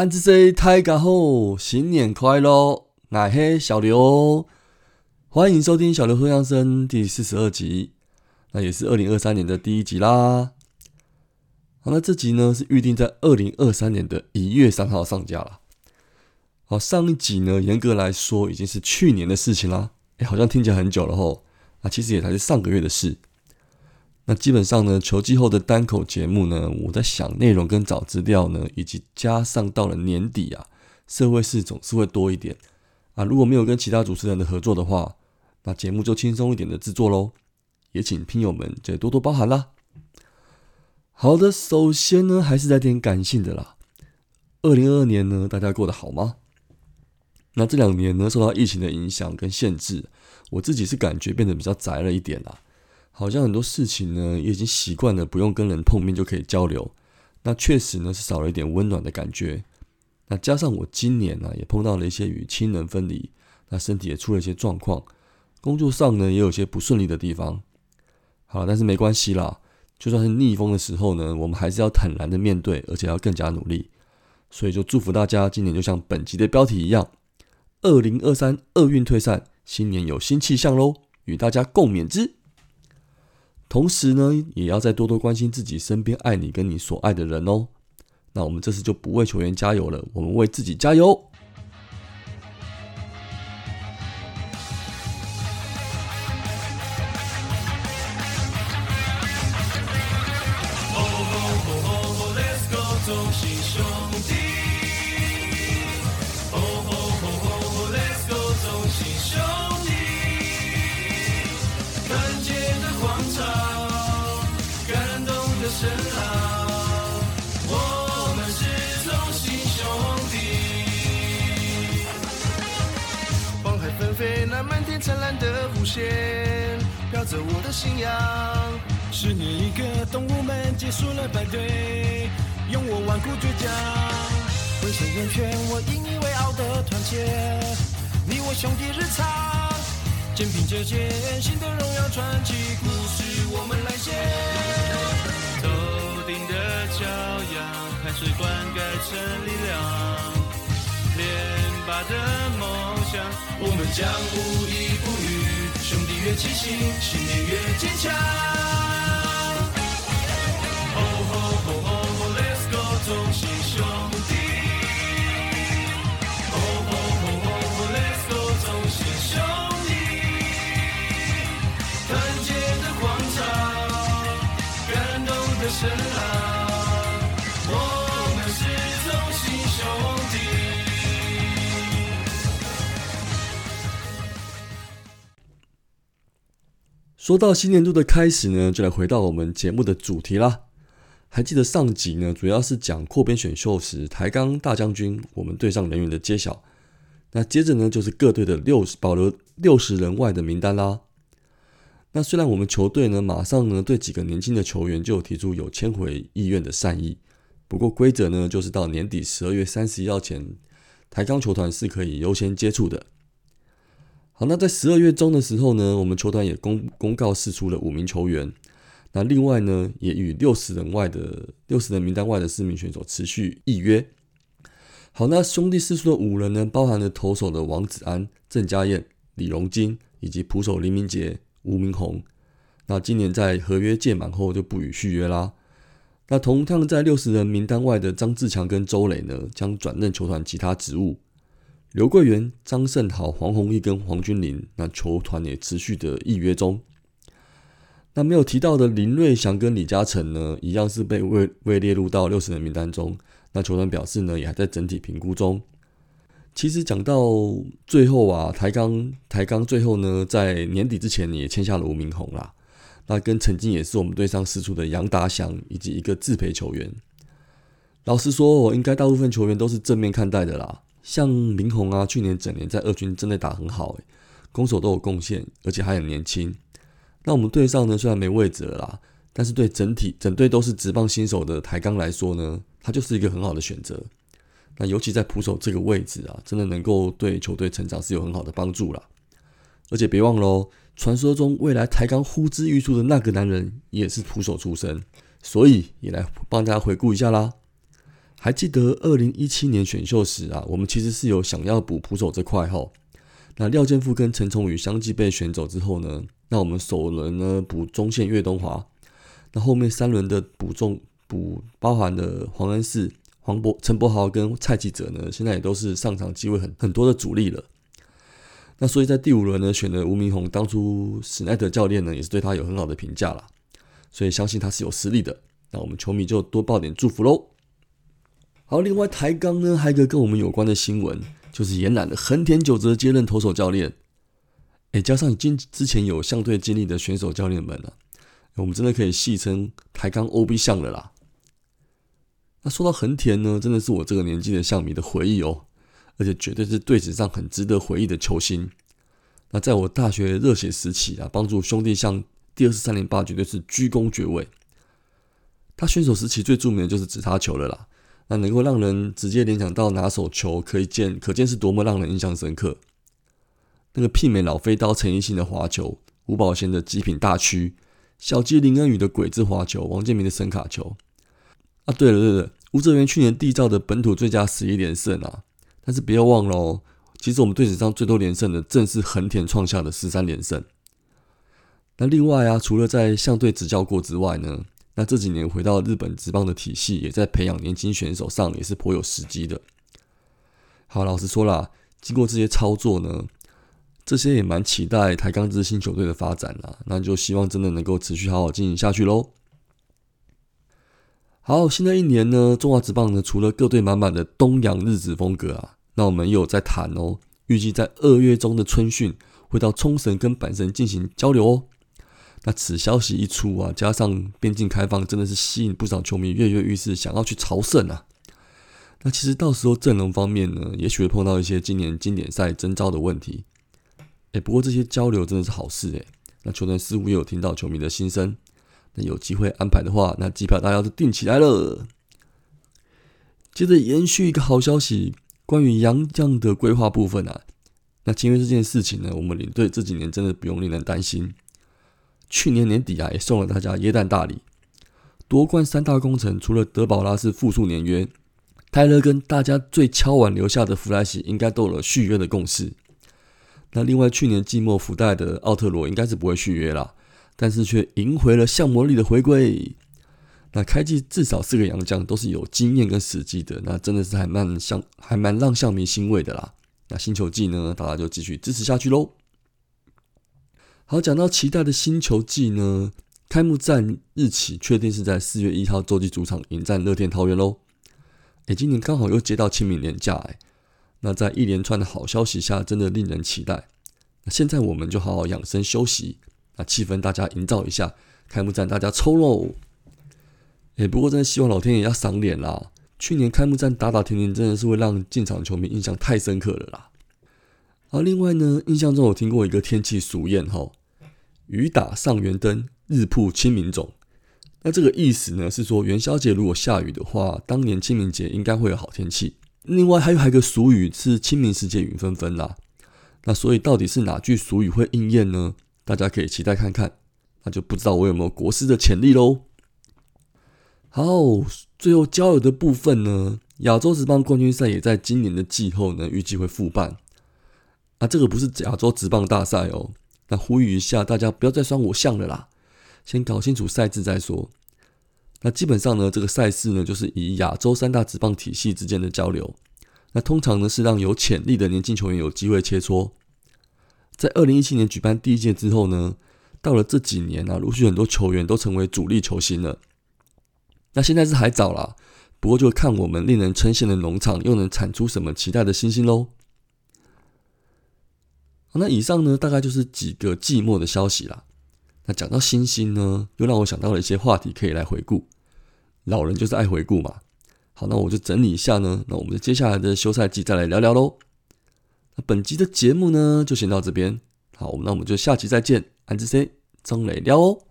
安之 C 大家好，新年快乐！我是小刘，欢迎收听小刘说相声第四十二集，那也是二零二三年的第一集啦。好，那这集呢是预定在二零二三年的一月三号上架了。好，上一集呢，严格来说已经是去年的事情啦。哎，好像听起来很久了吼。啊，其实也才是上个月的事。那基本上呢，球季后的单口节目呢，我在想内容跟找资料呢，以及加上到了年底啊，社会事总是会多一点啊。如果没有跟其他主持人的合作的话，那节目就轻松一点的制作喽。也请听友们再多多包涵啦。好的，首先呢，还是来点感性的啦。二零二二年呢，大家过得好吗？那这两年呢，受到疫情的影响跟限制，我自己是感觉变得比较宅了一点啦。好像很多事情呢，也已经习惯了不用跟人碰面就可以交流。那确实呢，是少了一点温暖的感觉。那加上我今年呢，也碰到了一些与亲人分离，那身体也出了一些状况，工作上呢，也有些不顺利的地方。好，但是没关系啦，就算是逆风的时候呢，我们还是要坦然的面对，而且要更加努力。所以就祝福大家，今年就像本集的标题一样，二零二三厄运退散，新年有新气象喽，与大家共勉之。同时呢，也要再多多关心自己身边爱你跟你所爱的人哦。那我们这次就不为球员加油了，我们为自己加油。我们是同行兄弟，黄海纷飞，蓝蓝天灿烂的弧线飘着我的信仰。十年一个，动物们结束了排队，用我顽固倔强，浑身圆圈，我引以为傲的团结。你我兄弟日常，肩并着肩，新的荣耀传奇故事我们来写。头顶的骄阳，汗水灌溉成力量。连拔的梦想，我们将无依不语。兄弟越齐心，信念越坚强。吼吼吼吼吼，Let's go，同心兄弟。吼吼吼吼吼，Let's go，同心兄弟。团结的广场，感动的声说到新年度的开始呢，就来回到我们节目的主题啦。还记得上集呢，主要是讲扩编选秀时台钢大将军我们队上人员的揭晓。那接着呢，就是各队的六十保留六十人外的名单啦。那虽然我们球队呢，马上呢对几个年轻的球员就提出有签回意愿的善意，不过规则呢就是到年底十二月三十一号前，台钢球团是可以优先接触的。好，那在十二月中的时候呢，我们球团也公公告释出了五名球员。那另外呢，也与六十人外的六十人名单外的四名选手持续预约。好，那兄弟释出的五人呢，包含了投手的王子安、郑家燕、李荣金以及捕手林明杰、吴明宏。那今年在合约届满后就不予续约啦。那同样在六十人名单外的张志强跟周磊呢，将转任球团其他职务。刘桂元、张胜豪、黄宏毅跟黄君林，那球团也持续的预约中。那没有提到的林瑞祥跟李嘉诚呢，一样是被未未列入到六十人名单中。那球团表示呢，也还在整体评估中。其实讲到最后啊，台钢台钢最后呢，在年底之前也签下了吴明宏啦。那跟曾经也是我们队上试出的杨达祥以及一个自培球员。老实说，我应该大部分球员都是正面看待的啦。像明宏啊，去年整年在二军真的打很好诶，攻守都有贡献，而且还很年轻。那我们队上呢，虽然没位置了啦，但是对整体整队都是直棒新手的台钢来说呢，他就是一个很好的选择。那尤其在捕手这个位置啊，真的能够对球队成长是有很好的帮助啦。而且别忘喽，传说中未来台钢呼之欲出的那个男人也是捕手出身，所以也来帮大家回顾一下啦。还记得二零一七年选秀时啊，我们其实是有想要补捕手这块吼。那廖健富跟陈崇宇相继被选走之后呢，那我们首轮呢补中线岳东华，那后面三轮的补中补包含的黄恩赐、黄博、陈柏豪跟蔡继哲呢，现在也都是上场机会很很多的主力了。那所以在第五轮呢，选了吴明宏，当初史奈德教练呢也是对他有很好的评价啦，所以相信他是有实力的。那我们球迷就多报点祝福喽。好，另外台钢呢还有一个跟我们有关的新闻，就是延揽的横田久则接任投手教练。哎，加上已经之前有相对经历的选手教练们了，我们真的可以戏称台钢 OB 项了啦。那说到横田呢，真的是我这个年纪的相迷的回忆哦。而且绝对是队史上很值得回忆的球星。那在我大学热血时期啊，帮助兄弟向第二十三连霸绝对是居功厥伟。他选手时期最著名的就是直插球了啦。那能够让人直接联想到拿手球，可以见可见是多么让人印象深刻。那个媲美老飞刀陈奕迅的滑球，吴宝贤的极品大区，小鸡林恩宇的鬼子滑球，王建民的神卡球。啊，对了对了，吴哲源去年缔造的本土最佳十一连胜啊。但是不要忘了哦，其实我们队史上最多连胜的正是横田创下的十三连胜。那另外啊，除了在相对执教过之外呢，那这几年回到日本职棒的体系，也在培养年轻选手上也是颇有时机的。好，老实说啦，经过这些操作呢，这些也蛮期待台钢之星球队的发展啦。那就希望真的能够持续好好经营下去喽。好，新的一年呢，中华职棒呢，除了各队满满的东洋日子风格啊，那我们也有在谈哦，预计在二月中的春训会到冲绳跟阪神进行交流哦。那此消息一出啊，加上边境开放，真的是吸引不少球迷跃跃欲试，想要去朝圣啊。那其实到时候阵容方面呢，也许会碰到一些今年经典赛征召的问题。哎，不过这些交流真的是好事哎。那球队似乎也有听到球迷的心声。那有机会安排的话，那机票大家都订起来了。接着延续一个好消息，关于杨将的规划部分啊，那签约这件事情呢，我们领队这几年真的不用令人担心。去年年底啊，也送了大家耶诞大礼，夺冠三大功臣，除了德保拉是复数年约，泰勒跟大家最敲碗留下的弗莱西应该都有了续约的共识。那另外去年季末福袋的奥特罗应该是不会续约了。但是却赢回了向魔力的回归。那开季至少四个洋将都是有经验跟实际的，那真的是还蛮像，还蛮让向迷欣慰的啦。那星球季呢，大家就继续支持下去喽。好，讲到期待的星球季呢，开幕战日期确定是在四月一号洲际主场迎战乐天桃园喽。哎，今年刚好又接到清明年假，哎，那在一连串的好消息下，真的令人期待。那现在我们就好好养生休息。那气氛大家营造一下，开幕战大家抽喽！哎，不过真的希望老天爷要赏脸啦！去年开幕战打打停停，真的是会让进场球迷印象太深刻了啦。而另外呢，印象中有听过一个天气俗谚哈：“雨打上元灯，日曝清明种。”那这个意思呢，是说元宵节如果下雨的话，当年清明节应该会有好天气。另外还有还有一个俗语是“清明时节雨纷纷”啦。那所以到底是哪句俗语会应验呢？大家可以期待看看，那就不知道我有没有国师的潜力喽。好，最后交友的部分呢，亚洲职棒冠军赛也在今年的季后呢，预计会复办。啊，这个不是亚洲职棒大赛哦。那呼吁一下大家，不要再刷我像了啦，先搞清楚赛制再说。那基本上呢，这个赛事呢，就是以亚洲三大职棒体系之间的交流。那通常呢，是让有潜力的年轻球员有机会切磋。在二零一七年举办第一届之后呢，到了这几年啊，陆续很多球员都成为主力球星了。那现在是还早啦，不过就看我们令人称羡的农场又能产出什么期待的新星喽。那以上呢，大概就是几个寂寞的消息啦。那讲到星星呢，又让我想到了一些话题可以来回顾。老人就是爱回顾嘛。好，那我就整理一下呢，那我们接下来的休赛季再来聊聊喽。那本集的节目呢，就先到这边。好，那我们就下期再见。安之 C 张磊聊哦。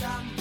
some